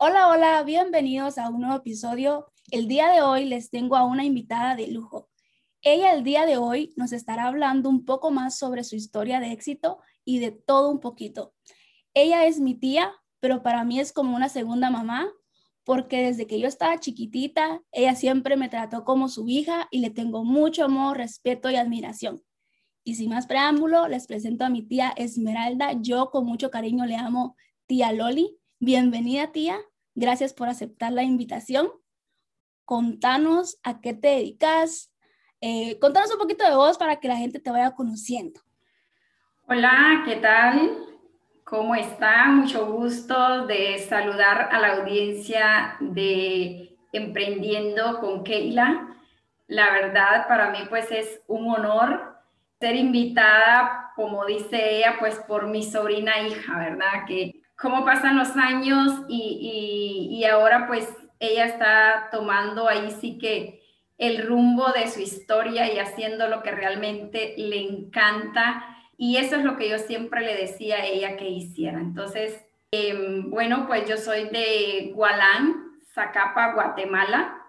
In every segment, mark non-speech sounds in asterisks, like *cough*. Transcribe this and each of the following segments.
Hola, hola, bienvenidos a un nuevo episodio. El día de hoy les tengo a una invitada de lujo. Ella el día de hoy nos estará hablando un poco más sobre su historia de éxito y de todo un poquito. Ella es mi tía, pero para mí es como una segunda mamá, porque desde que yo estaba chiquitita, ella siempre me trató como su hija y le tengo mucho amor, respeto y admiración. Y sin más preámbulo, les presento a mi tía Esmeralda. Yo con mucho cariño le amo tía Loli. Bienvenida, tía. Gracias por aceptar la invitación. Contanos a qué te dedicas. Eh, contanos un poquito de vos para que la gente te vaya conociendo. Hola, ¿qué tal? ¿Cómo está? Mucho gusto de saludar a la audiencia de Emprendiendo con Keila. La verdad, para mí pues es un honor ser invitada, como dice ella, pues por mi sobrina hija, ¿verdad? Que cómo pasan los años y, y, ahora pues ella está tomando ahí sí que el rumbo de su historia y haciendo lo que realmente le encanta. Y eso es lo que yo siempre le decía a ella que hiciera. Entonces, em, bueno, pues yo soy de Gualán, Zacapa, Guatemala.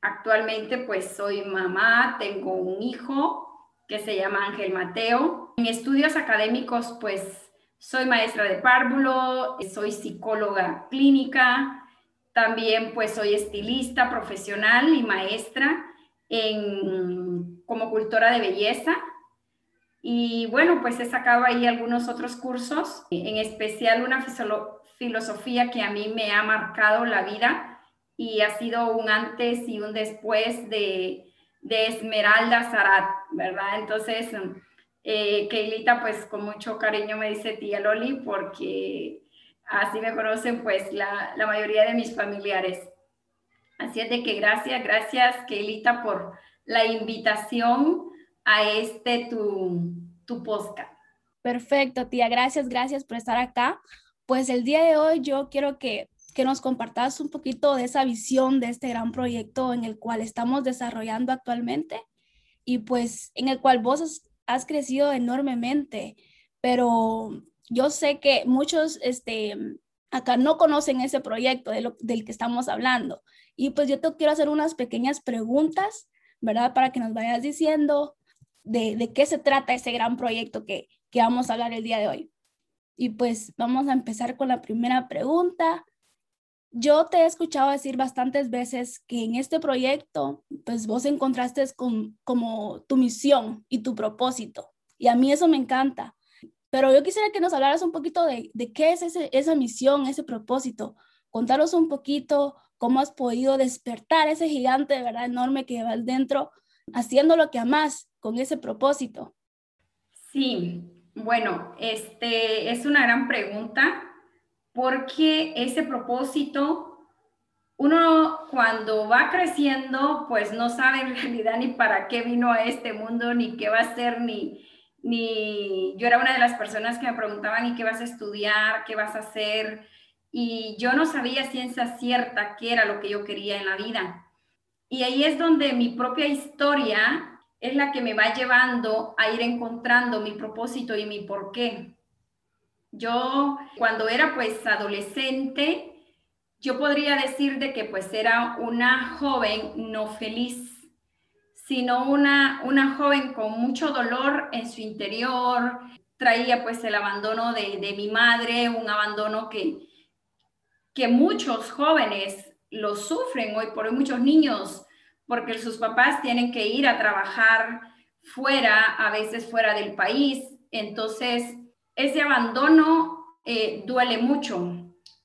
Actualmente pues soy mamá, tengo un hijo que se llama Ángel Mateo. En estudios académicos pues soy maestra de párvulo, soy psicóloga clínica, también pues soy estilista profesional y maestra en, como cultora de belleza. Y bueno, pues he sacado ahí algunos otros cursos, en especial una filosofía que a mí me ha marcado la vida y ha sido un antes y un después de, de Esmeralda Zarat, ¿verdad? Entonces, eh, Keilita, pues con mucho cariño me dice tía Loli, porque así me conocen pues la, la mayoría de mis familiares. Así es de que gracias, gracias Keilita por la invitación a este tu, tu podcast. Perfecto, tía, gracias, gracias por estar acá. Pues el día de hoy yo quiero que, que nos compartas un poquito de esa visión de este gran proyecto en el cual estamos desarrollando actualmente y pues en el cual vos has crecido enormemente, pero yo sé que muchos este, acá no conocen ese proyecto de del que estamos hablando. Y pues yo te quiero hacer unas pequeñas preguntas, ¿verdad? Para que nos vayas diciendo de, de qué se trata ese gran proyecto que, que vamos a hablar el día de hoy. Y pues vamos a empezar con la primera pregunta. Yo te he escuchado decir bastantes veces que en este proyecto, pues vos encontraste con, como tu misión y tu propósito. Y a mí eso me encanta. Pero yo quisiera que nos hablaras un poquito de, qué es esa misión, ese propósito. Contaros un poquito cómo has podido despertar ese gigante, de verdad, enorme que llevas dentro, haciendo lo que amas con ese propósito. Sí, bueno, este es una gran pregunta porque ese propósito, uno cuando va creciendo, pues no sabe en *laughs* realidad ni para qué vino a este mundo, ni qué va a ser, ni, ni yo era una de las personas que me preguntaban, ¿y qué vas a estudiar? ¿Qué vas a hacer? Y yo no sabía ciencia cierta qué era lo que yo quería en la vida. Y ahí es donde mi propia historia es la que me va llevando a ir encontrando mi propósito y mi porqué. Yo cuando era pues adolescente, yo podría decir de que pues era una joven no feliz, sino una, una joven con mucho dolor en su interior, traía pues el abandono de, de mi madre, un abandono que, que muchos jóvenes lo sufren hoy por hoy, muchos niños, porque sus papás tienen que ir a trabajar fuera, a veces fuera del país, entonces ese abandono eh, duele mucho.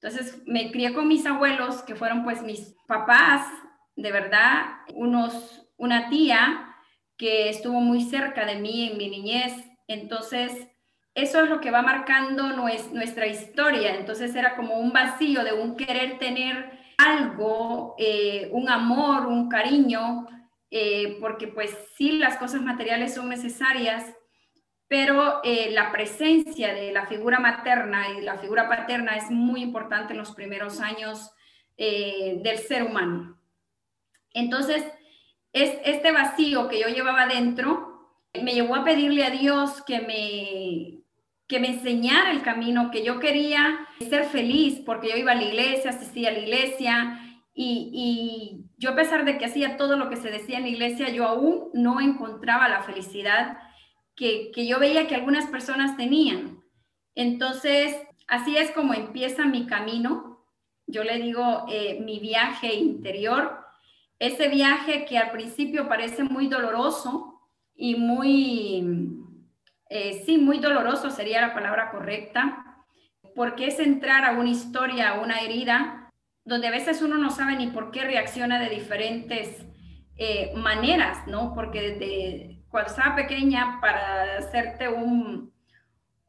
Entonces me crié con mis abuelos, que fueron pues mis papás, de verdad, unos, una tía que estuvo muy cerca de mí en mi niñez. Entonces, eso es lo que va marcando nuestra historia. Entonces era como un vacío de un querer tener algo, eh, un amor, un cariño, eh, porque pues sí, las cosas materiales son necesarias, pero eh, la presencia de la figura materna y la figura paterna es muy importante en los primeros años eh, del ser humano. Entonces, es, este vacío que yo llevaba dentro me llevó a pedirle a Dios que me, que me enseñara el camino, que yo quería ser feliz porque yo iba a la iglesia, asistía a la iglesia y, y, yo a pesar de que hacía todo lo que se decía en la iglesia, yo aún no encontraba la felicidad que, que yo veía que algunas personas tenían. Entonces, así es como empieza mi camino. Yo le digo eh, mi viaje interior, ese viaje que al principio parece muy doloroso y muy eh, sí, muy doloroso sería la palabra correcta, porque es entrar a una historia, a una herida, donde a veces uno no sabe ni por qué reacciona de diferentes eh, maneras, ¿no? Porque desde cuando estaba pequeña, para hacerte un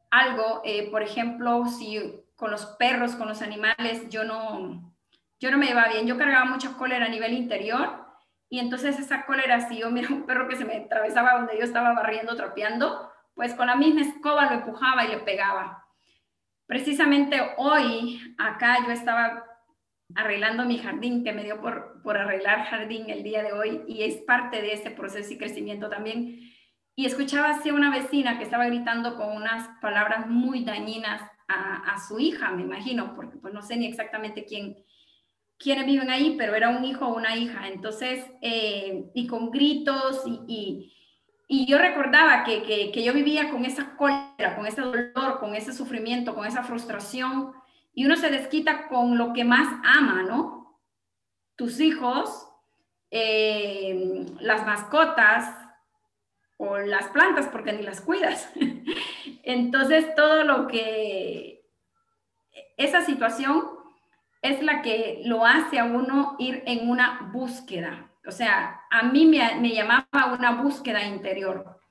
algo, eh, por ejemplo, si con los perros, con los animales, yo no, yo no me iba bien, yo cargaba mucha cólera a nivel interior y entonces esa cólera, si yo mira un perro que se me atravesaba donde yo estaba barriendo, trapeando, pues con la misma escoba lo empujaba y le pegaba. Precisamente hoy acá yo estaba arreglando mi jardín, que me dio por, por arreglar jardín el día de hoy y es parte de ese proceso y crecimiento también. Y escuchaba así a una vecina que estaba gritando con unas palabras muy dañinas a, su hija, me imagino, porque pues no sé ni exactamente quién, quiénes viven ahí, pero era un hijo o una hija. Entonces, eh, y con gritos y y yo recordaba que, que, yo vivía con esa cólera, con ese dolor, con ese sufrimiento, con esa frustración, y uno se desquita con lo que más ama, ¿no? Tus hijos, eh, las mascotas o las plantas, porque ni las cuidas. *laughs* Entonces, todo lo que esa situación es la que lo hace a uno ir en una búsqueda, o sea, a mí me, llamaba una búsqueda interior.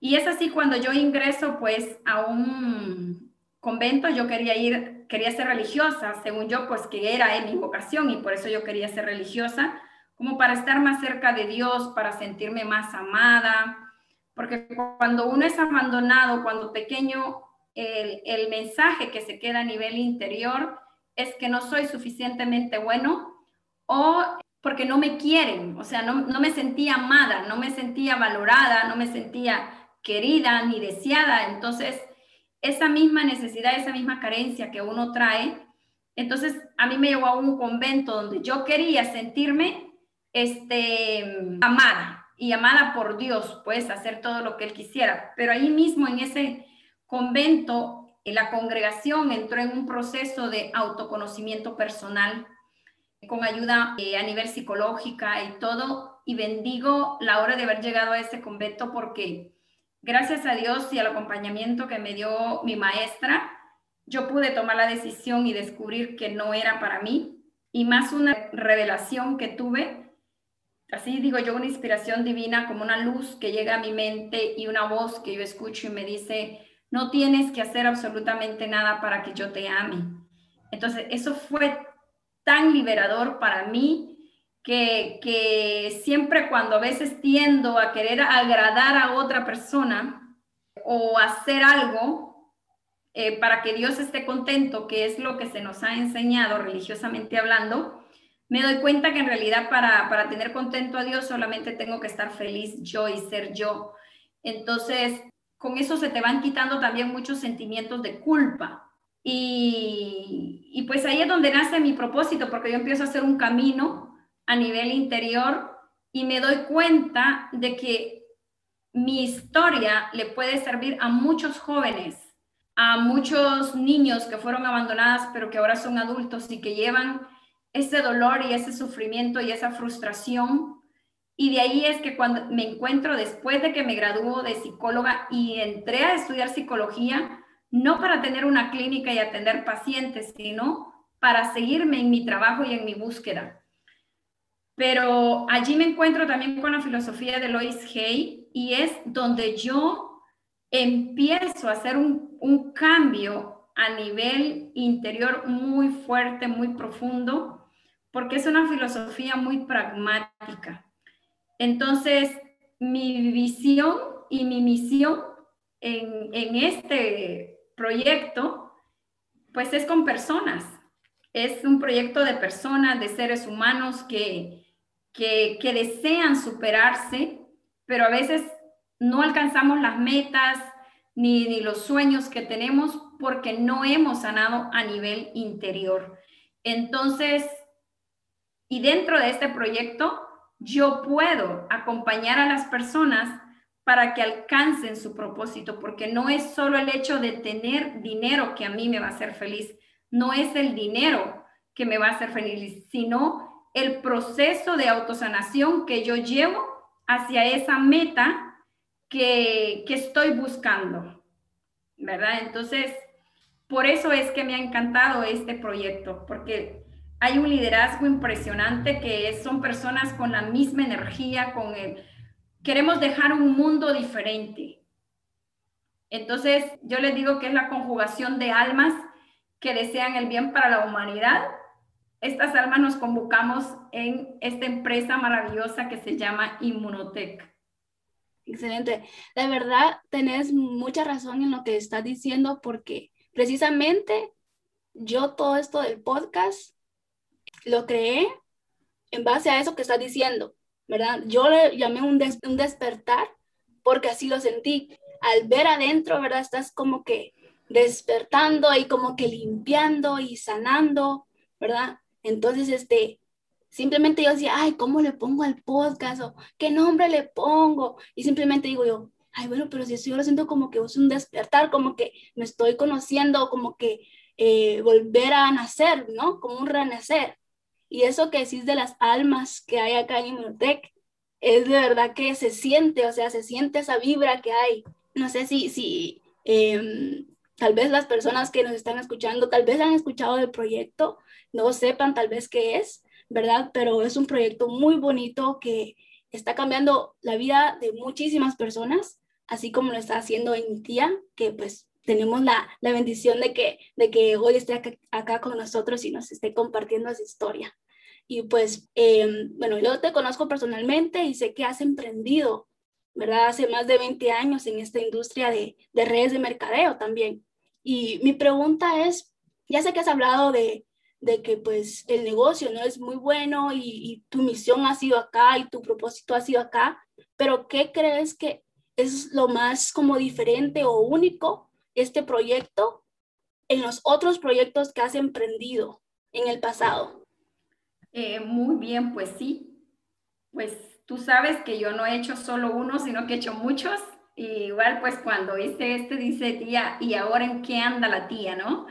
Y es así cuando yo ingreso pues a un convento, yo quería ir, quería ser religiosa, según yo pues que era en mi vocación y por eso yo quería ser religiosa, como para estar más cerca de Dios, para sentirme más amada, porque cuando uno es abandonado, cuando pequeño, el, mensaje que se queda a nivel interior es que no soy suficientemente bueno o porque no me quieren, o sea, no, me sentía amada, no me sentía valorada, no me sentía querida ni deseada. Entonces, esa misma necesidad, esa misma carencia que uno trae, entonces a mí me llevó a un convento donde yo quería sentirme este, amada y amada por Dios, pues hacer todo lo que Él quisiera. Pero ahí mismo en ese convento, la congregación entró en un proceso de autoconocimiento personal con ayuda eh, a nivel psicológica y todo, y bendigo la hora de haber llegado a ese convento porque gracias a Dios y al acompañamiento que me dio mi maestra, yo pude tomar la decisión y descubrir que no era para mí, y más una revelación que tuve, así digo yo, una inspiración divina, como una luz que llega a mi mente y una voz que yo escucho y me dice, no tienes que hacer absolutamente nada para que yo te ame. Entonces, eso fue tan liberador para mí que, siempre cuando a veces tiendo a querer agradar a otra persona o hacer algo eh, para que Dios esté contento, que es lo que se nos ha enseñado religiosamente hablando, me doy cuenta que en realidad para, para tener contento a Dios solamente tengo que estar feliz yo y ser yo. Entonces, con eso se te van quitando también muchos sentimientos de culpa y, pues ahí es donde nace mi propósito, porque yo empiezo a hacer un camino a nivel interior y me doy cuenta de que mi historia le puede servir a muchos jóvenes, a muchos niños que fueron abandonadas, pero que ahora son adultos y que llevan ese dolor y ese sufrimiento y esa frustración. Y de ahí es que cuando me encuentro después de que me graduó de psicóloga y entré a estudiar psicología, no para tener una clínica y atender pacientes, sino para seguirme en mi trabajo y en mi búsqueda. Pero allí me encuentro también con la filosofía de Lois Hay y es donde yo empiezo a hacer un, un cambio a nivel interior muy fuerte, muy profundo, porque es una filosofía muy pragmática. Entonces, mi visión y mi misión en, en este proyecto, pues es con personas. Es un proyecto de personas, de seres humanos que, que, desean superarse, pero a veces no alcanzamos las metas, ni, ni los sueños que tenemos porque no hemos sanado a nivel interior. Entonces, y dentro de este proyecto, yo puedo acompañar a las personas para que alcancen su propósito, porque no es solo el hecho de tener dinero que a mí me va a hacer feliz, no es el dinero que me va a hacer feliz, sino el proceso de autosanación que yo llevo hacia esa meta que, que estoy buscando, ¿verdad? Entonces, por eso es que me ha encantado este proyecto, porque hay un liderazgo impresionante que son personas con la misma energía, con el queremos dejar un mundo diferente. Entonces, yo les digo que es la conjugación de almas que desean el bien para la humanidad. Estas almas nos convocamos en esta empresa maravillosa que se llama Inmunotech. Excelente. De verdad, tenés mucha razón en lo que estás diciendo porque precisamente yo todo esto del podcast lo creé en base a eso que estás diciendo. ¿verdad? Yo le llamé un, un despertar porque así lo sentí. Al ver adentro, ¿verdad? Estás como que despertando y como que limpiando y sanando, ¿verdad? Entonces, este, simplemente yo decía, ay, ¿cómo le pongo al podcast? O qué nombre le pongo? Y simplemente digo yo, ay, bueno, pero si yo lo siento como que es un despertar, como que me estoy conociendo, como que eh, volver a nacer, ¿no? Como un renacer. Y eso que decís de las almas que hay acá en Inmunotech, es de verdad que se siente, o sea, se siente esa vibra que hay. No sé si, si em, tal vez las personas que nos están escuchando, tal vez han escuchado del proyecto, no sepan tal vez qué es, ¿verdad? Pero es un proyecto muy bonito que está cambiando la vida de muchísimas personas, así como lo está haciendo en mi tía, que pues tenemos la, la bendición de que, de que hoy esté acá, con nosotros y nos esté compartiendo esa historia. Y pues, em, bueno, yo te conozco personalmente y sé que has emprendido, ¿verdad? Hace más de 20 años en esta industria de, de redes de mercadeo también. Y mi pregunta es, ya sé que has hablado de, de que pues el negocio no es muy bueno y, tu misión ha sido acá y tu propósito ha sido acá, pero ¿qué crees que es lo más como diferente o único este proyecto en los otros proyectos que has emprendido en el pasado? Eh, muy bien, pues sí. Pues tú sabes que yo no he hecho solo uno, sino que he hecho muchos. Igual, pues cuando hice este, dice tía, ¿y ahora en qué anda la tía, no?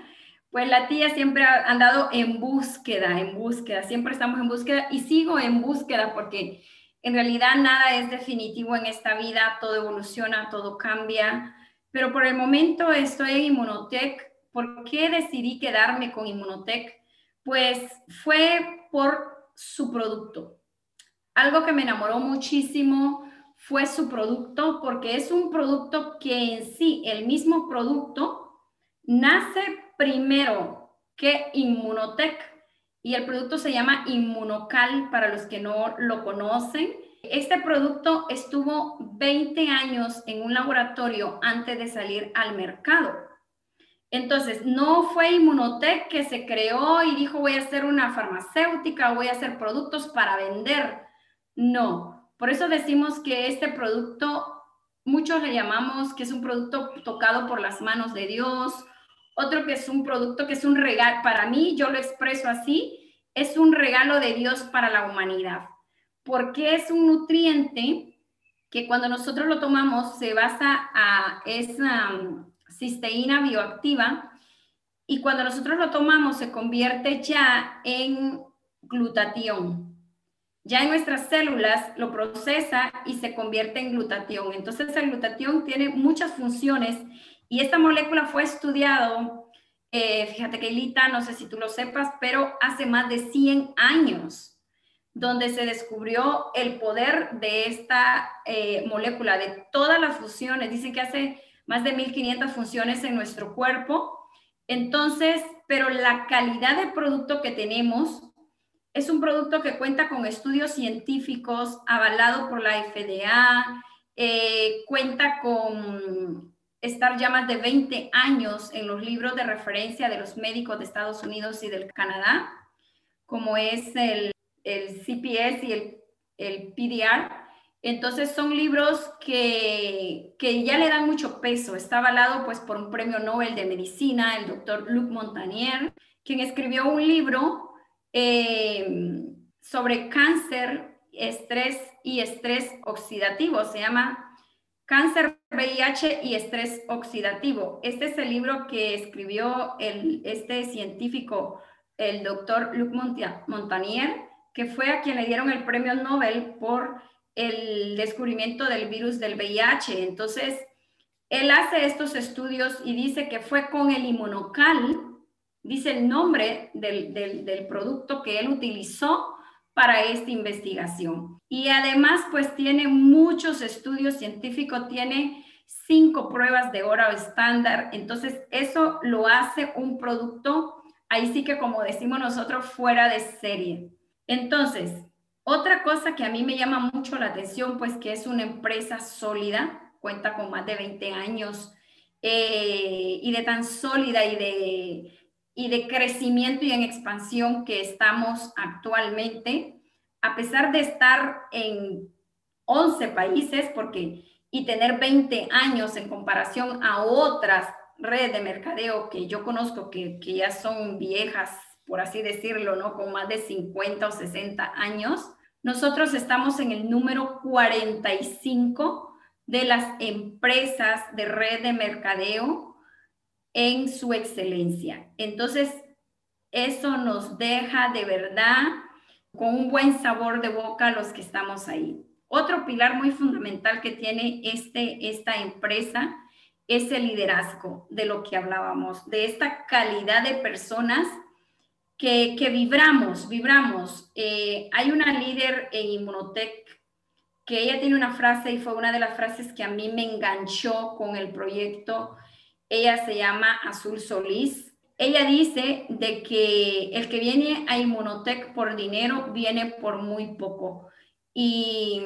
Pues la tía siempre ha andado en búsqueda, en búsqueda, siempre estamos en búsqueda y sigo en búsqueda porque en realidad nada es definitivo en esta vida, todo evoluciona, todo cambia, pero por el momento estoy en Inmunotech. ¿Por qué decidí quedarme con Inmunotech? Pues fue por su producto. Algo que me enamoró muchísimo fue su producto porque es un producto que en sí, el mismo producto, nace primero que Inmunotech y el producto se llama Inmunocal para los que no lo conocen. Este producto estuvo 20 años en un laboratorio antes de salir al mercado. Entonces, no fue Inmunotech que se creó y dijo voy a hacer una farmacéutica, voy a hacer productos para vender. No, por eso decimos que este producto, muchos le llamamos que es un producto tocado por las manos de Dios, otro que es un producto que es un regalo, para mí yo lo expreso así, es un regalo de Dios para la humanidad, porque es un nutriente que cuando nosotros lo tomamos se basa a esa cisteína bioactiva y cuando nosotros lo tomamos se convierte ya en glutatión. Ya en nuestras células lo procesa y se convierte en glutatión. Entonces el glutatión tiene muchas funciones y esta molécula fue estudiado, eh, fíjate que Lita, no sé si tú lo sepas, pero hace más de 100 años, donde se descubrió el poder de esta eh, molécula, de todas las funciones. Dicen que hace más de 1500 funciones en nuestro cuerpo. Entonces, pero la calidad de producto que tenemos es un producto que cuenta con estudios científicos avalado por la FDA, eh, cuenta con estar ya más de 20 años en los libros de referencia de los médicos de Estados Unidos y del Canadá, como es el, el CPS y el, el PDR. Entonces son libros que, que, ya le dan mucho peso. Está avalado pues por un premio Nobel de Medicina, el doctor Luc Montagnier, quien escribió un libro eh, sobre cáncer, estrés y estrés oxidativo. Se llama Cáncer, VIH y estrés oxidativo. Este es el libro que escribió el, este científico, el doctor Luc Montagnier, que fue a quien le dieron el premio Nobel por el descubrimiento del virus del VIH. Entonces, él hace estos estudios y dice que fue con el inmunocal, dice el nombre del, del producto que él utilizó para esta investigación. Y además, pues tiene muchos estudios científicos, tiene cinco pruebas de oro estándar, entonces eso lo hace un producto, ahí sí que como decimos nosotros, fuera de serie. Entonces, otra cosa que a mí me llama mucho la atención, pues que es una empresa sólida, cuenta con más de 20 años eh, y de tan sólida y de, y de crecimiento y en expansión que estamos actualmente, a pesar de estar en 11 países, porque y tener 20 años en comparación a otras redes de mercadeo que yo conozco que, que ya son viejas por así decirlo, ¿no? Con más de 50 o 60 años, nosotros estamos en el número 45 de las empresas de red de mercadeo en su excelencia. Entonces, eso nos deja de verdad con un buen sabor de boca los que estamos ahí. Otro pilar muy fundamental que tiene este, esta empresa es el liderazgo de lo que hablábamos, de esta calidad de personas que, vibramos, vibramos. Eh, hay una líder en Inmunotech que ella tiene una frase y fue una de las frases que a mí me enganchó con el proyecto. Ella se llama Azul Solís. Ella dice de que el que viene a Inmunotech por dinero viene por muy poco. Y,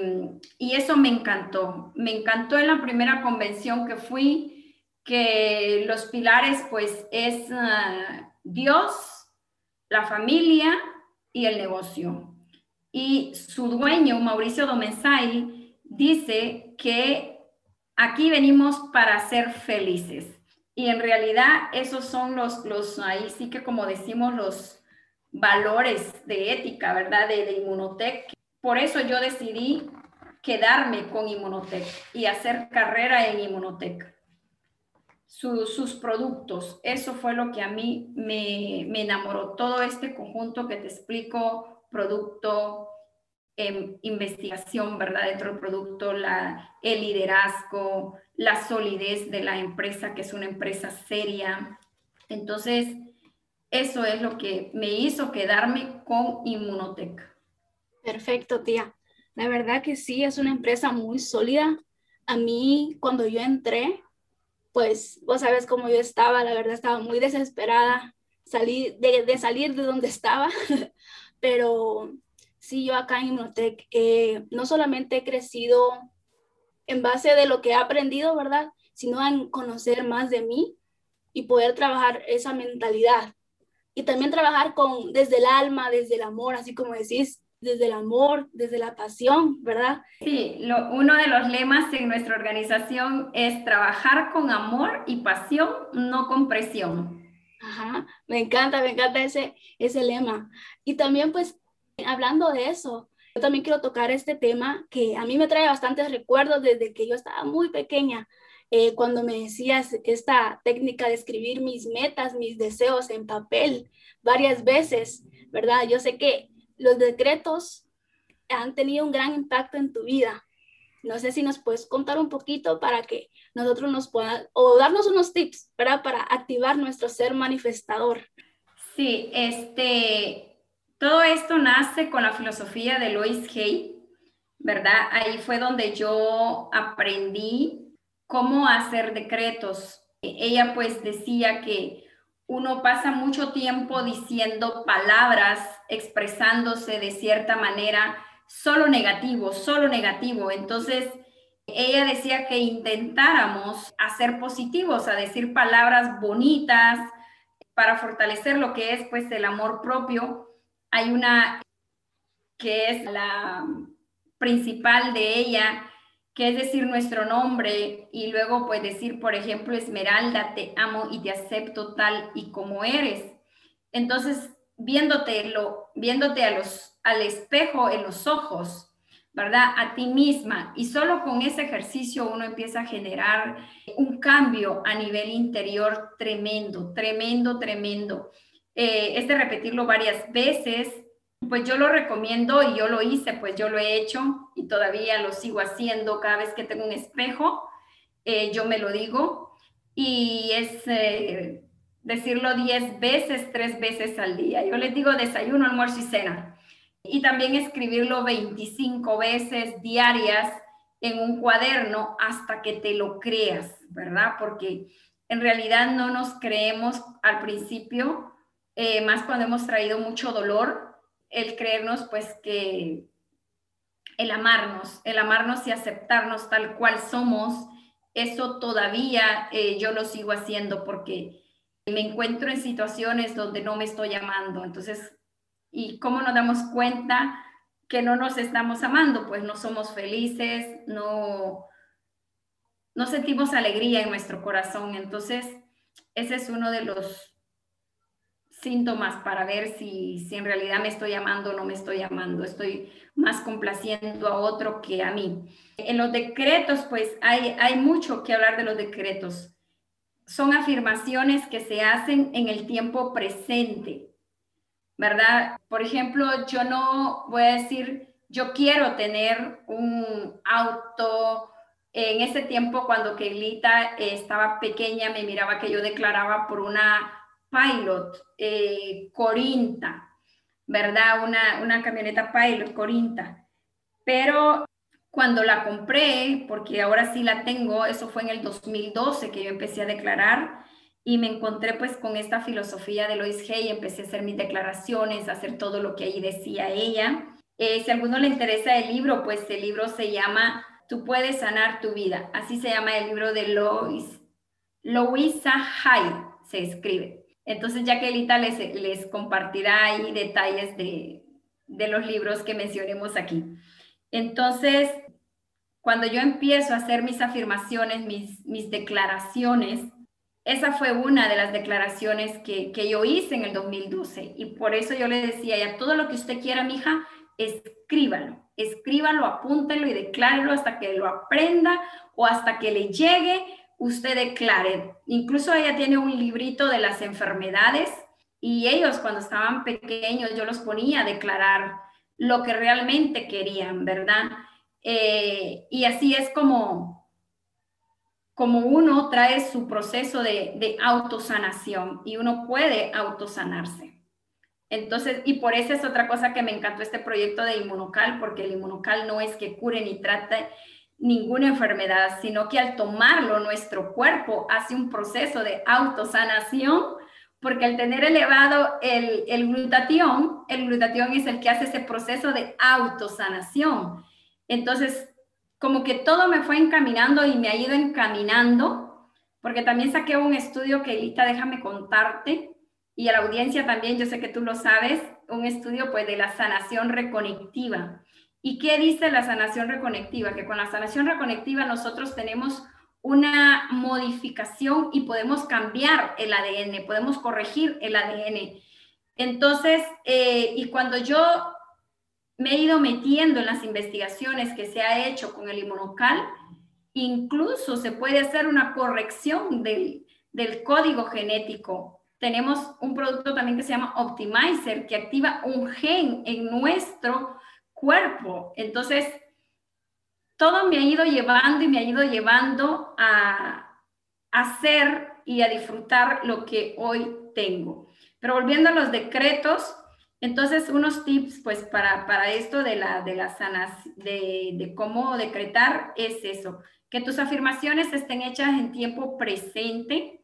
y, eso me encantó. Me encantó en la primera convención que fui, que los pilares pues es ah, Dios, la familia y el negocio. Y su dueño, Mauricio Domensay, dice que aquí venimos para ser felices. Y en realidad esos son los, los ahí sí que como decimos, los valores de ética, ¿verdad? De, de Inmunotech. Por eso yo decidí quedarme con Inmunotech y hacer carrera en Inmunotech sus productos. Eso fue lo que a mí me, enamoró. Todo este conjunto que te explico, producto, em, investigación, ¿verdad? Dentro del producto, la, el liderazgo, la solidez de la empresa, que es una empresa seria. Entonces, eso es lo que me hizo quedarme con Inmunotech. Perfecto, tía. La verdad que sí, es una empresa muy sólida. A mí, cuando yo entré, pues vos sabes cómo yo estaba, la verdad estaba muy desesperada salí, de, salir de donde estaba, *laughs* pero sí, yo acá en Inmunotech eh, no solamente he crecido en base de lo que he aprendido, ¿verdad? Sino en conocer más de mí y poder trabajar esa mentalidad. Y también trabajar con, desde el alma, desde el amor, así como decís, desde el amor, desde la pasión, ¿verdad? Sí, uno de los lemas en nuestra organización es trabajar con amor y pasión, no con presión. Ajá, me encanta, me encanta ese, ese lema. Y también pues hablando de eso, yo también quiero tocar este tema que a mí me trae bastantes recuerdos desde que yo estaba muy pequeña. Eh, cuando me decías esta técnica de escribir mis metas, mis deseos en papel varias veces, ¿verdad? Yo sé que los decretos han tenido un gran impacto en tu vida. No sé si nos puedes contar un poquito para que nosotros nos puedan, o darnos unos tips, ¿verdad? Para activar nuestro ser manifestador. Sí, este, todo esto nace con la filosofía de Lois Hay, ¿verdad? Ahí fue donde yo aprendí cómo hacer decretos. Ella pues decía que uno pasa mucho tiempo diciendo palabras, expresándose de cierta manera, solo negativo, solo negativo. Entonces, ella decía que intentáramos hacer positivos, a decir palabras bonitas para fortalecer lo que es pues el amor propio. Hay una que es la principal de ella, que es decir nuestro nombre y luego pues decir, por ejemplo, Esmeralda, te amo y te acepto tal y como eres. Entonces, viéndote, lo, viéndote a los, al espejo en los ojos, ¿verdad? A ti misma. Y solo con ese ejercicio uno empieza a generar un cambio a nivel interior tremendo, tremendo, tremendo. Eh, es de repetirlo varias veces, pues yo lo recomiendo y yo lo hice, pues yo lo he hecho y todavía lo sigo haciendo cada vez que tengo un espejo, eh, yo me lo digo y es eh, decirlo 10 veces, 3 veces al día. Yo les digo desayuno, almuerzo y cena. Y también escribirlo 25 veces diarias en un cuaderno hasta que te lo creas, ¿verdad? Porque en realidad no nos creemos al principio, eh, más cuando hemos traído mucho dolor, el creernos pues que el amarnos, el amarnos y aceptarnos tal cual somos, eso todavía eh, yo lo sigo haciendo porque me encuentro en situaciones donde no me estoy amando. Entonces, ¿y cómo nos damos cuenta que no nos estamos amando? Pues no somos felices, no, no sentimos alegría en nuestro corazón. Entonces, ese es uno de los síntomas para ver si, si en realidad me estoy amando o no me estoy amando. Estoy más complaciendo a otro que a mí. En los decretos, pues hay, hay mucho que hablar de los decretos. Son afirmaciones que se hacen en el tiempo presente, ¿verdad? Por ejemplo, yo no voy a decir, yo quiero tener un auto. En ese tiempo, cuando Keilita estaba pequeña, me miraba que yo declaraba por una Pilot eh, Corinta, ¿verdad? Una, una camioneta Pilot Corinta. Pero cuando la compré, porque ahora sí la tengo, eso fue en el 2012 que yo empecé a declarar y me encontré pues con esta filosofía de Lois Hay, empecé a hacer mis declaraciones, a hacer todo lo que ahí decía ella. Eh, si a alguno le interesa el libro, pues el libro se llama Tú puedes sanar tu vida. Así se llama el libro de Lois, Louisa Hay, se escribe. Entonces, Jaquelita les, les compartirá ahí detalles de, los libros que mencionemos aquí. Entonces, cuando yo empiezo a hacer mis afirmaciones, mis, mis declaraciones, esa fue una de las declaraciones que, que, yo hice en el 2012. Y por eso yo le decía, ya todo lo que usted quiera, mija, escríbalo. Escríbalo, apúntelo y declárelo hasta que lo aprenda o hasta que le llegue usted declare. Incluso ella tiene un librito de las enfermedades y ellos cuando estaban pequeños yo los ponía a declarar lo que realmente querían, ¿verdad? Eh, y así es como, como uno trae su proceso de, de autosanación y uno puede autosanarse. Entonces, y por eso es otra cosa que me encantó este proyecto de Inmunocal, porque el Inmunocal no es que cure ni trate ninguna enfermedad, sino que al tomarlo nuestro cuerpo hace un proceso de autosanación, porque al tener elevado el, glutatión, el glutatión es el que hace ese proceso de autosanación. Entonces, como que todo me fue encaminando y me ha ido encaminando, porque también saqué un estudio que, Lita, déjame contarte, y a la audiencia también, yo sé que tú lo sabes, un estudio pues de la sanación reconectiva. ¿Y qué dice la sanación reconectiva? Que con la sanación reconectiva nosotros tenemos una modificación y podemos cambiar el ADN, podemos corregir el ADN. Entonces, eh, y cuando yo me he ido metiendo en las investigaciones que se ha hecho con el inmunocal, incluso se puede hacer una corrección del, del código genético. Tenemos un producto también que se llama Optimizer, que activa un gen en nuestro cuerpo. Entonces, todo me ha ido llevando y me ha ido llevando a hacer y a disfrutar lo que hoy tengo. Pero volviendo a los decretos, entonces unos tips pues para, para esto de la, de la sanas, de, de cómo decretar es eso, que tus afirmaciones estén hechas en tiempo presente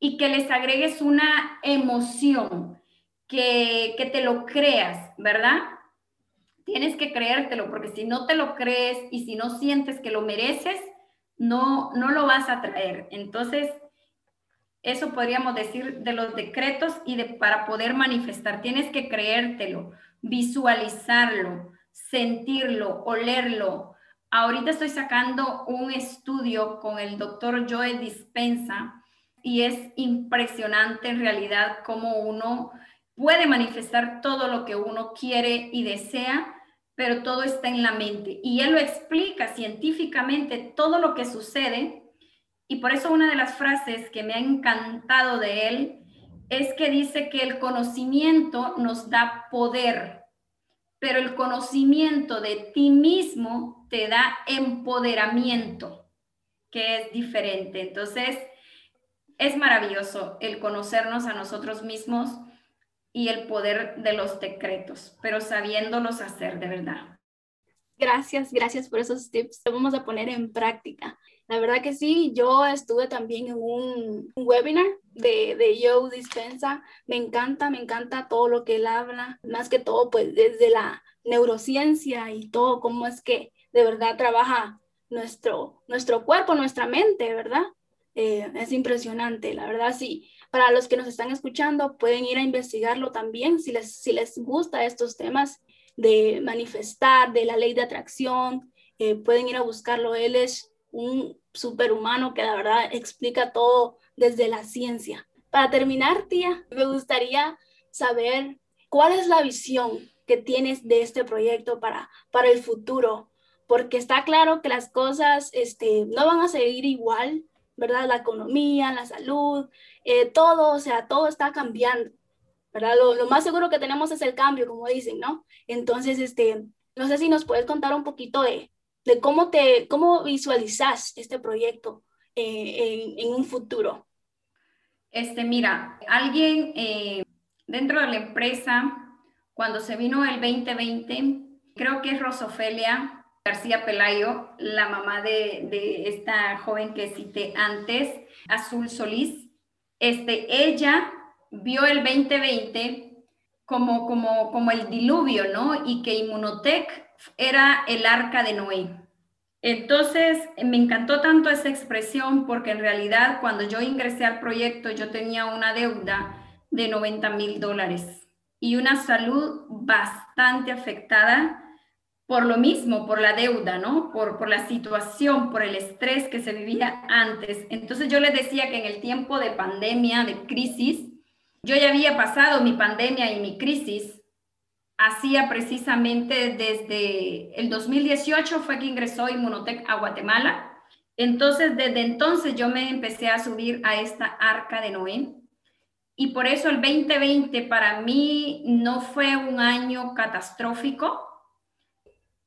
y que les agregues una emoción, que, que te lo creas, ¿verdad? Tienes que creértelo, porque si no te lo crees y si no sientes que lo mereces, no, no lo vas a traer. Entonces, eso podríamos decir de los decretos y de para poder manifestar, tienes que creértelo, visualizarlo, sentirlo, olerlo. Ahorita estoy sacando un estudio con el doctor Joe Dispensa y es impresionante en realidad cómo uno puede manifestar todo lo que uno quiere y desea, pero todo está en la mente. Y él lo explica científicamente todo lo que sucede. Y por eso una de las frases que me ha encantado de él es que dice que el conocimiento nos da poder, pero el conocimiento de ti mismo te da empoderamiento, que es diferente. Entonces, es maravilloso el conocernos a nosotros mismos y el poder de los decretos, pero sabiéndolos hacer de verdad. Gracias, gracias por esos tips. Lo vamos a poner en práctica. La verdad que sí, yo estuve también en un, webinar de, de Joe Dispensa. Me encanta, me encanta todo lo que él habla, más que todo pues desde la neurociencia y todo, cómo es que de verdad trabaja nuestro, nuestro cuerpo, nuestra mente, ¿verdad? Eh, es impresionante, la verdad sí. Para los que nos están escuchando, pueden ir a investigarlo también si les, si les gusta estos temas de manifestar, de la ley de atracción, eh, pueden ir a buscarlo. Él es un superhumano que la verdad explica todo desde la ciencia. Para terminar, tía, me gustaría saber cuál es la visión que tienes de este proyecto para, para el futuro, porque está claro que las cosas este, no van a seguir igual ¿verdad? La economía, la salud, eh, todo, o sea, todo está cambiando, ¿verdad? Lo, más seguro que tenemos es el cambio, como dicen, ¿no? Entonces, este, no sé si nos puedes contar un poquito de, de cómo te, cómo visualizas este proyecto eh, en, en, un futuro. Este, mira, alguien eh, dentro de la empresa, cuando se vino el 2020, creo que es Rosofelia, García Pelayo, la mamá de, esta joven que cité antes, Azul Solís, este, ella vio el 2020 como, como, como el diluvio, ¿no? Y que Inmunotech era el arca de Noé. Entonces, me encantó tanto esa expresión porque en realidad cuando yo ingresé al proyecto yo tenía una deuda de 90 mil dólares y una salud bastante afectada por lo mismo, por la deuda, ¿no? Por, por la situación, por el estrés que se vivía antes. Entonces yo les decía que en el tiempo de pandemia, de crisis, yo ya había pasado mi pandemia y mi crisis. Hacía precisamente desde el 2018 fue que ingresó Inmunotech a Guatemala. Entonces, desde entonces yo me empecé a subir a esta arca de Noé. Y por eso el 2020 para mí no fue un año catastrófico,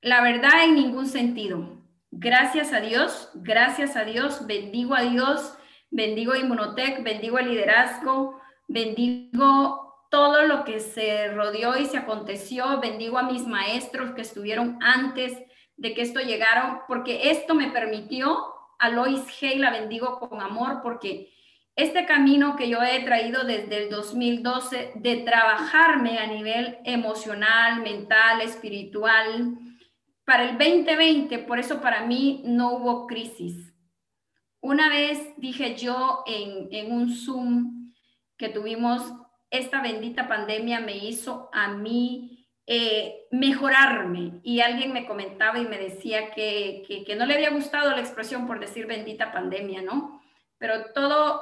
la verdad en ningún sentido. Gracias a Dios, gracias a Dios, bendigo a Dios, bendigo a Inmunotech, bendigo al liderazgo, bendigo todo lo que se rodeó y se aconteció, bendigo a mis maestros que estuvieron antes de que esto llegara, porque esto me permitió, a Lois Hay la bendigo con amor, porque este camino que yo he traído desde el 2012 de trabajarme a nivel emocional, mental, espiritual, para el 2020, por eso para mí no hubo crisis. Una vez dije yo en, un Zoom que tuvimos, esta bendita pandemia me hizo a mí eh, mejorarme y alguien me comentaba y me decía que, que, que no le había gustado la expresión por decir bendita pandemia, ¿no? Pero todo,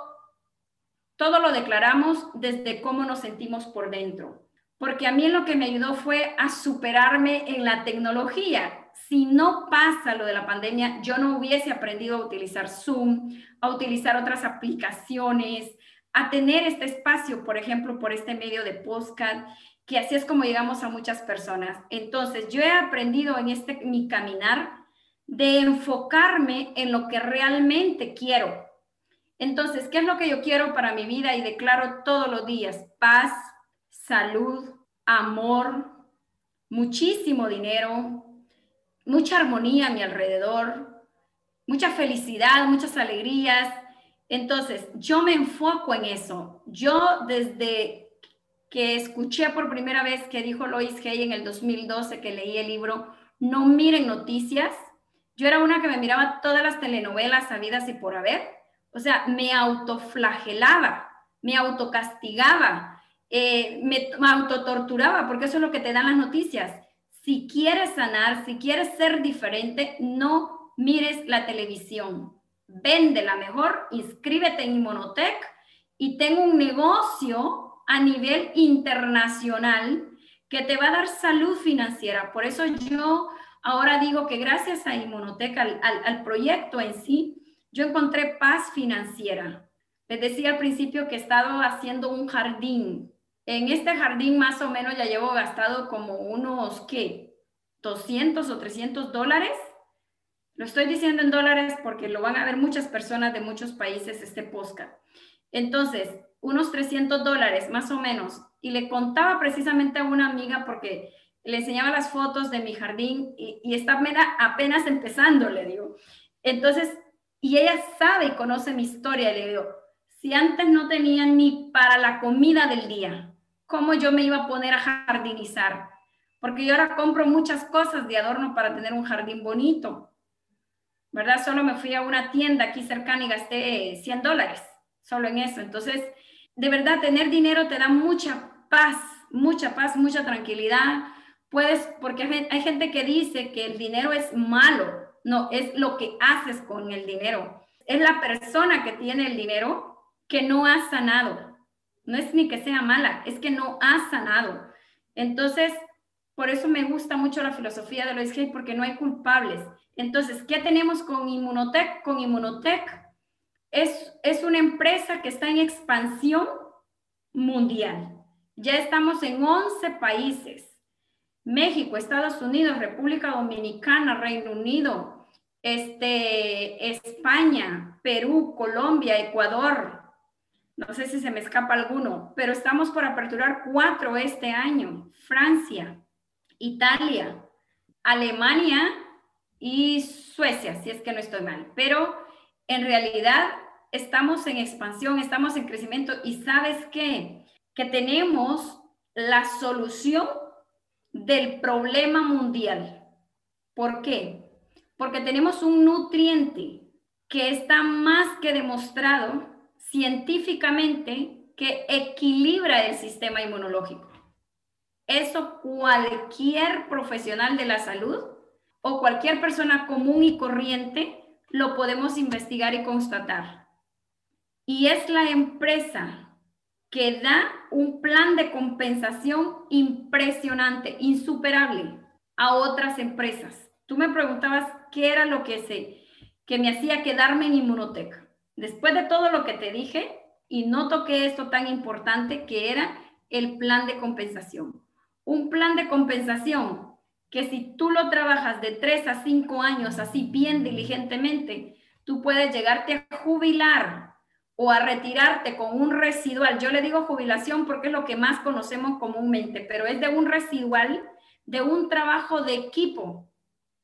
todo lo declaramos desde cómo nos sentimos por dentro porque a mí lo que me ayudó fue a superarme en la tecnología. Si no pasa lo de la pandemia, yo no hubiese aprendido a utilizar Zoom, a utilizar otras aplicaciones, a tener este espacio, por ejemplo, por este medio de podcast, que así es como llegamos a muchas personas. Entonces, yo he aprendido en este mi caminar de enfocarme en lo que realmente quiero. Entonces, ¿qué es lo que yo quiero para mi vida? Y declaro todos los días paz, salud, amor, muchísimo dinero, mucha armonía a mi alrededor, mucha felicidad, muchas alegrías. Entonces, yo me enfoco en eso. Yo desde que escuché por primera vez que dijo Lois Hay en el 2012 que leí el libro No miren noticias, yo era una que me miraba todas las telenovelas sabidas y por haber. O sea, me autoflagelaba, me autocastigaba, eh, me, autotorturaba, porque eso es lo que te dan las noticias. Si quieres sanar, si quieres ser diferente, no mires la televisión. Vende la mejor, inscríbete en Inmunotech y tengo un negocio a nivel internacional que te va a dar salud financiera. Por eso yo ahora digo que gracias a Inmunotech, al, proyecto en sí, yo encontré paz financiera. Les decía al principio que he estado haciendo un jardín. En este jardín más o menos ya llevo gastado como unos, ¿qué? 200 o 300 dólares. Lo estoy diciendo en dólares porque lo van a ver muchas personas de muchos países este podcast. Entonces, unos 300 dólares más o menos. Y le contaba precisamente a una amiga porque le enseñaba las fotos de mi jardín y, y está apenas empezando, le digo. Entonces, y ella sabe y conoce mi historia, le digo, si antes no tenía ni para la comida del día, ¿cómo yo me iba a poner a jardinizar? Porque yo ahora compro muchas cosas de adorno para tener un jardín bonito, ¿verdad? Solo me fui a una tienda aquí cercana y gasté 100 dólares, solo en eso. Entonces, de verdad, tener dinero te da mucha paz, mucha paz, mucha tranquilidad. Puedes, porque hay gente que dice que el dinero es malo, no, es lo que haces con el dinero. Es la persona que tiene el dinero que no ha sanado. No es ni que sea mala, es que no ha sanado. Entonces, por eso me gusta mucho la filosofía de Lois Hay, porque no hay culpables. Entonces, ¿qué tenemos con Inmunotech? Con Inmunotech es, es una empresa que está en expansión mundial. Ya estamos en 11 países. México, Estados Unidos, República Dominicana, Reino Unido, este, España, Perú, Colombia, Ecuador, no sé si se me escapa alguno, pero estamos por aperturar cuatro este año. Francia, Italia, Alemania y Suecia, si es que no estoy mal. Pero en realidad estamos en expansión, estamos en crecimiento y sabes qué? Que tenemos la solución del problema mundial. ¿Por qué? Porque tenemos un nutriente que está más que demostrado científicamente que equilibra el sistema inmunológico. Eso cualquier profesional de la salud o cualquier persona común y corriente lo podemos investigar y constatar. Y es la empresa que da un plan de compensación impresionante, insuperable a otras empresas. Tú me preguntabas qué era lo que, se, que me hacía quedarme en Inmunoteca después de todo lo que te dije, y no toqué esto tan importante que era el plan de compensación. Un plan de compensación que si tú lo trabajas de tres a cinco años así bien diligentemente, tú puedes llegarte a jubilar o a retirarte con un residual. Yo le digo jubilación porque es lo que más conocemos comúnmente, pero es de un residual de un trabajo de equipo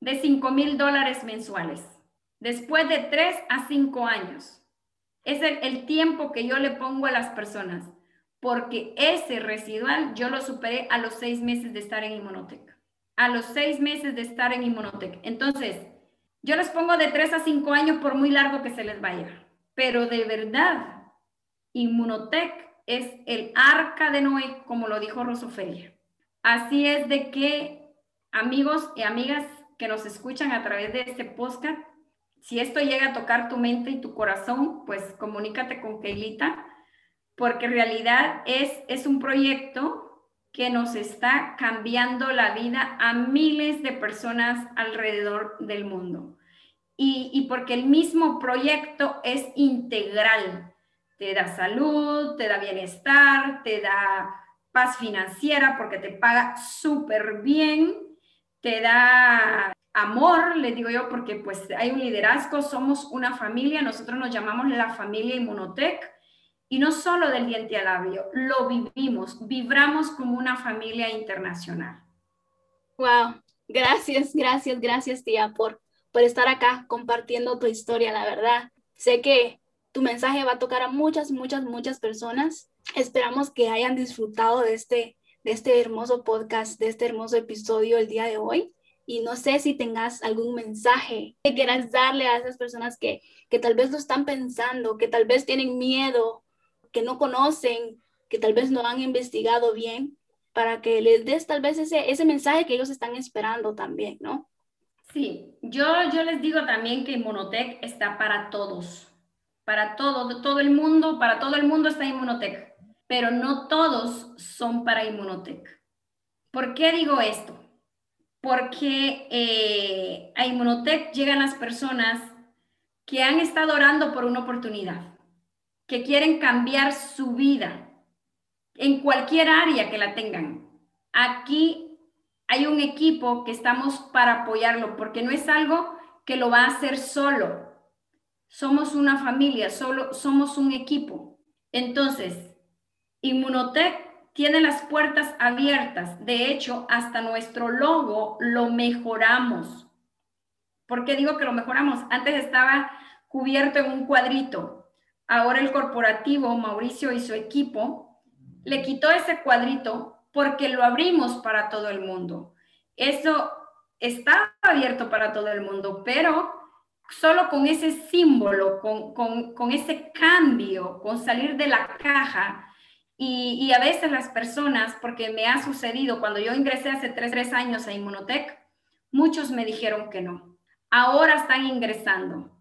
de cinco mil dólares mensuales, después de tres a cinco años es el, tiempo que yo le pongo a las personas, porque ese residual yo lo superé a los seis meses de estar en Inmunotech. A los seis meses de estar en Inmunotech. Entonces, yo les pongo de tres a cinco años por muy largo que se les vaya. Pero de verdad, Inmunotech es el arca de Noé, como lo dijo Rosofelia. Así es de que, amigos y amigas que nos escuchan a través de este podcast, si esto llega a tocar tu mente y tu corazón, pues comunícate con Keilita, porque en realidad es, es un proyecto que nos está cambiando la vida a miles de personas alrededor del mundo. Y, y porque el mismo proyecto es integral. Te da salud, te da bienestar, te da paz financiera porque te paga súper bien, te da amor, le digo yo, porque pues hay un liderazgo, somos una familia, nosotros nos llamamos la familia Inmunotech y no solo del diente al labio, lo vivimos, vibramos como una familia internacional. Wow, gracias, gracias, gracias tía por, por estar acá compartiendo tu historia, la verdad. Sé que tu mensaje va a tocar a muchas, muchas, muchas personas. Esperamos que hayan disfrutado de este, de este hermoso podcast, de este hermoso episodio el día de hoy y no sé si tengas algún mensaje que quieras darle a esas personas que, que tal vez lo están pensando, que tal vez tienen miedo, que no conocen, que tal vez no han investigado bien. para que les des tal vez ese, ese mensaje que ellos están esperando también, ¿no? Sí, yo, yo les digo también que Inmunotech está para todos, para todo, todo el mundo, para todo el mundo está Inmunotech, pero no todos son para Inmunotech. ¿Por qué digo esto? Porque eh, a Inmunotech llegan las personas que han estado orando por una oportunidad, que quieren cambiar su vida en cualquier área que la tengan. Aquí hay un equipo que estamos para apoyarlo, porque no es algo que lo va a hacer solo. Somos una familia, solo somos un equipo. Entonces, Inmunotech tiene las puertas abiertas. De hecho, hasta nuestro logo lo mejoramos. ¿Por qué digo que lo mejoramos? Antes estaba cubierto en un cuadrito. Ahora el corporativo, Mauricio y su equipo, le quitó ese cuadrito porque lo abrimos para todo el mundo. Eso está abierto para todo el mundo, pero solo con ese símbolo, con, con, ese cambio, con salir de la caja. Y, a veces las personas, porque me ha sucedido cuando yo ingresé hace tres, tres años a Inmunotech, muchos me dijeron que no ahora están ingresando.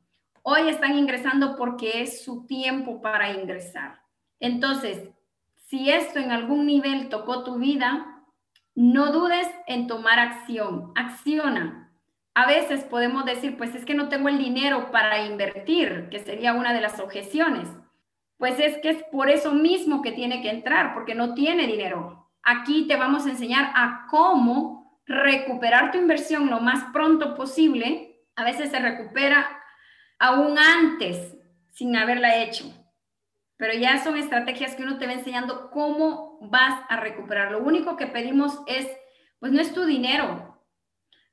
Hoy están ingresando porque es su tiempo para ingresar. Entonces, si esto en algún nivel tocó tu vida, no dudes en tomar acción. Acciona. A veces podemos decir, pues es que no tengo el dinero para invertir, que sería una de las objeciones. Pues es que es por eso mismo que tiene que entrar, porque no tiene dinero. Aquí te vamos a enseñar a cómo recuperar tu inversión lo más pronto posible a veces se recupera aún antes sin haberla hecho. Pero ya son estrategias que uno te va enseñando cómo vas a recuperar. Lo único que pedimos es, pues no es tu dinero.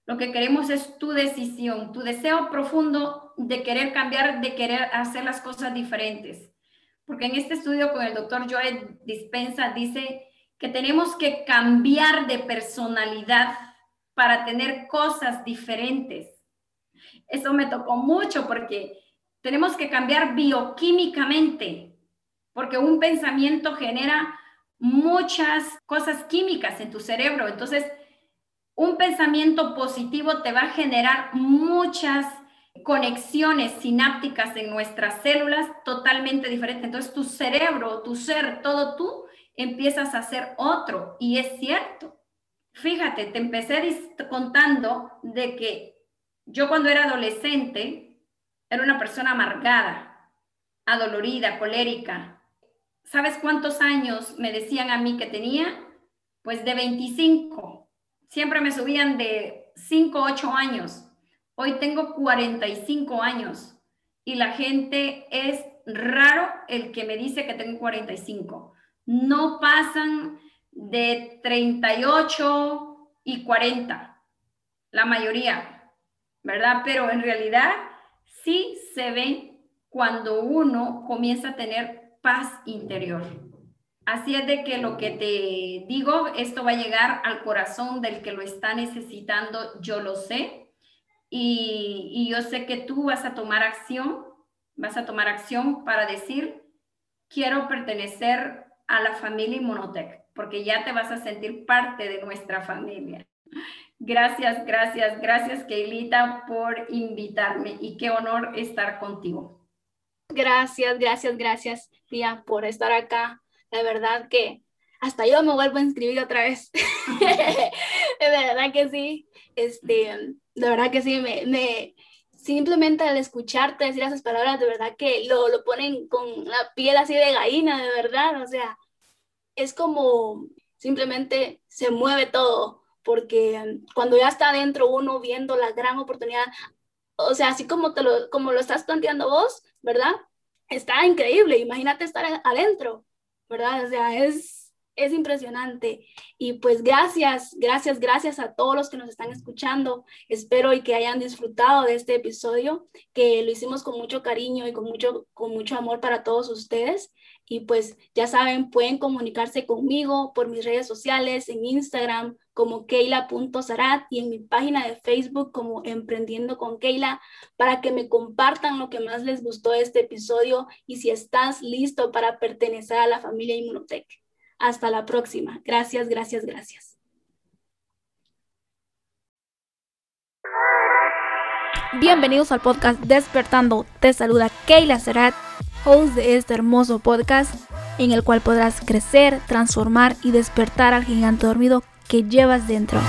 Lo que queremos es tu decisión, tu deseo profundo de querer cambiar, de querer hacer las cosas diferentes. Porque en este estudio con el doctor Joe Dispensa dice que tenemos que cambiar de personalidad para tener cosas diferentes. Eso me tocó mucho porque tenemos que cambiar bioquímicamente, porque un pensamiento genera muchas cosas químicas en tu cerebro. Entonces, un pensamiento positivo te va a generar muchas conexiones sinápticas en nuestras células totalmente diferentes. Entonces, tu cerebro, tu ser, todo tú, empiezas a ser otro. Y es cierto. Fíjate, te empecé contando de que yo cuando era adolescente era una persona amargada, adolorida, colérica. ¿Sabes cuántos años me decían a mí que tenía? Pues de 25. Siempre me subían de 5, 8 años. Hoy tengo 45 años y la gente es raro el que me dice que tengo 45. No pasan de 38 y 40, la mayoría. ¿verdad? Pero en realidad sí se ve cuando uno comienza a tener paz interior. Así es de que lo que te digo, esto va a llegar al corazón del que lo está necesitando, yo lo sé. Y, yo sé que tú vas a tomar acción, vas a tomar acción para decir, quiero pertenecer a la familia Inmunotech, porque ya te vas a sentir parte de nuestra familia. Gracias, gracias, gracias, Keilita, por invitarme y qué honor estar contigo. Gracias, gracias, gracias, tía, por estar acá. La verdad que hasta yo me vuelvo a inscribir otra vez. *laughs* de verdad que sí. Este, de verdad que sí, me, me, simplemente al escucharte decir esas palabras, de verdad que lo, lo ponen con la piel así de gallina, de verdad. O sea, es como simplemente se mueve todo porque cuando ya está adentro uno viendo la gran oportunidad, o sea, así como, te lo, como lo estás planteando vos, ¿verdad? Está increíble, imagínate estar adentro, ¿verdad? O sea, es, es impresionante. Y pues gracias, gracias, gracias a todos los que nos están escuchando. Espero y que hayan disfrutado de este episodio, que lo hicimos con mucho cariño y con mucho, con mucho amor para todos ustedes. Y pues ya saben, pueden comunicarse conmigo por mis redes sociales, en Instagram como keila.zarat y en mi página de Facebook como Emprendiendo con Keila para que me compartan lo que más les gustó de este episodio y si estás listo para pertenecer a la familia Inmunotech. Hasta la próxima. Gracias, gracias, gracias. Bienvenidos al podcast Despertando. Te saluda Keila Serat, host de este hermoso podcast en el cual podrás crecer, transformar y despertar al gigante dormido que llevas dentro.